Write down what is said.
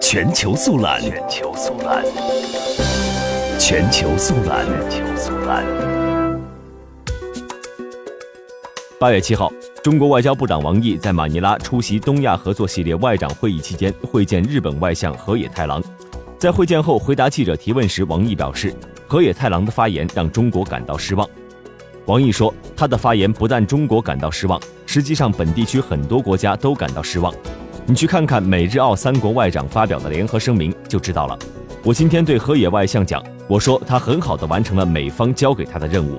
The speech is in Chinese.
全球速览，全球速览，全球速览，全球速览。八月七号，中国外交部长王毅在马尼拉出席东亚合作系列外长会议期间会见日本外相河野太郎。在会见后回答记者提问时，王毅表示，河野太郎的发言让中国感到失望。王毅说，他的发言不但中国感到失望，实际上本地区很多国家都感到失望。你去看看美日澳三国外长发表的联合声明就知道了。我今天对河野外相讲，我说他很好的完成了美方交给他的任务。